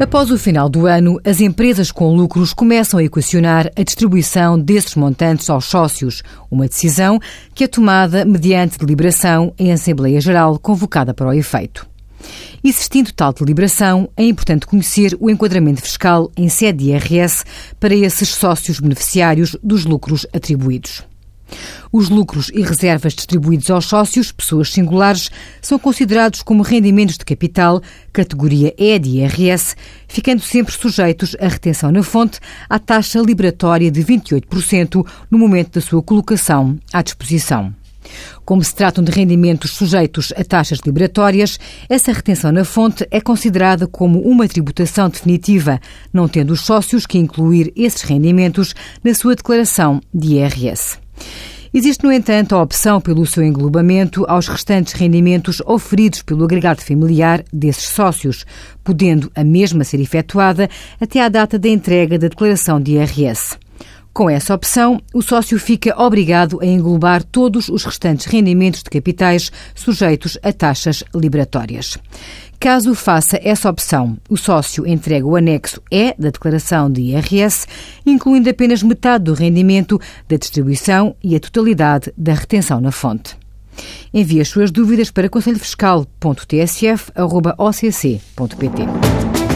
Após o final do ano, as empresas com lucros começam a equacionar a distribuição desses montantes aos sócios, uma decisão que é tomada mediante deliberação em Assembleia Geral convocada para o efeito. Existindo tal deliberação, é importante conhecer o enquadramento fiscal em sede de IRS para esses sócios beneficiários dos lucros atribuídos. Os lucros e reservas distribuídos aos sócios, pessoas singulares, são considerados como rendimentos de capital, categoria E de IRS, ficando sempre sujeitos à retenção na fonte à taxa liberatória de 28% no momento da sua colocação à disposição. Como se tratam de rendimentos sujeitos a taxas liberatórias, essa retenção na fonte é considerada como uma tributação definitiva, não tendo os sócios que incluir esses rendimentos na sua declaração de IRS. Existe, no entanto, a opção pelo seu englobamento aos restantes rendimentos oferidos pelo agregado familiar desses sócios, podendo a mesma ser efetuada até à data da entrega da declaração de IRS. Com essa opção, o sócio fica obrigado a englobar todos os restantes rendimentos de capitais sujeitos a taxas liberatórias. Caso faça essa opção, o sócio entrega o anexo E da declaração de IRS, incluindo apenas metade do rendimento da distribuição e a totalidade da retenção na fonte. Envie as suas dúvidas para conselhofiscal.tsf.occ.pt.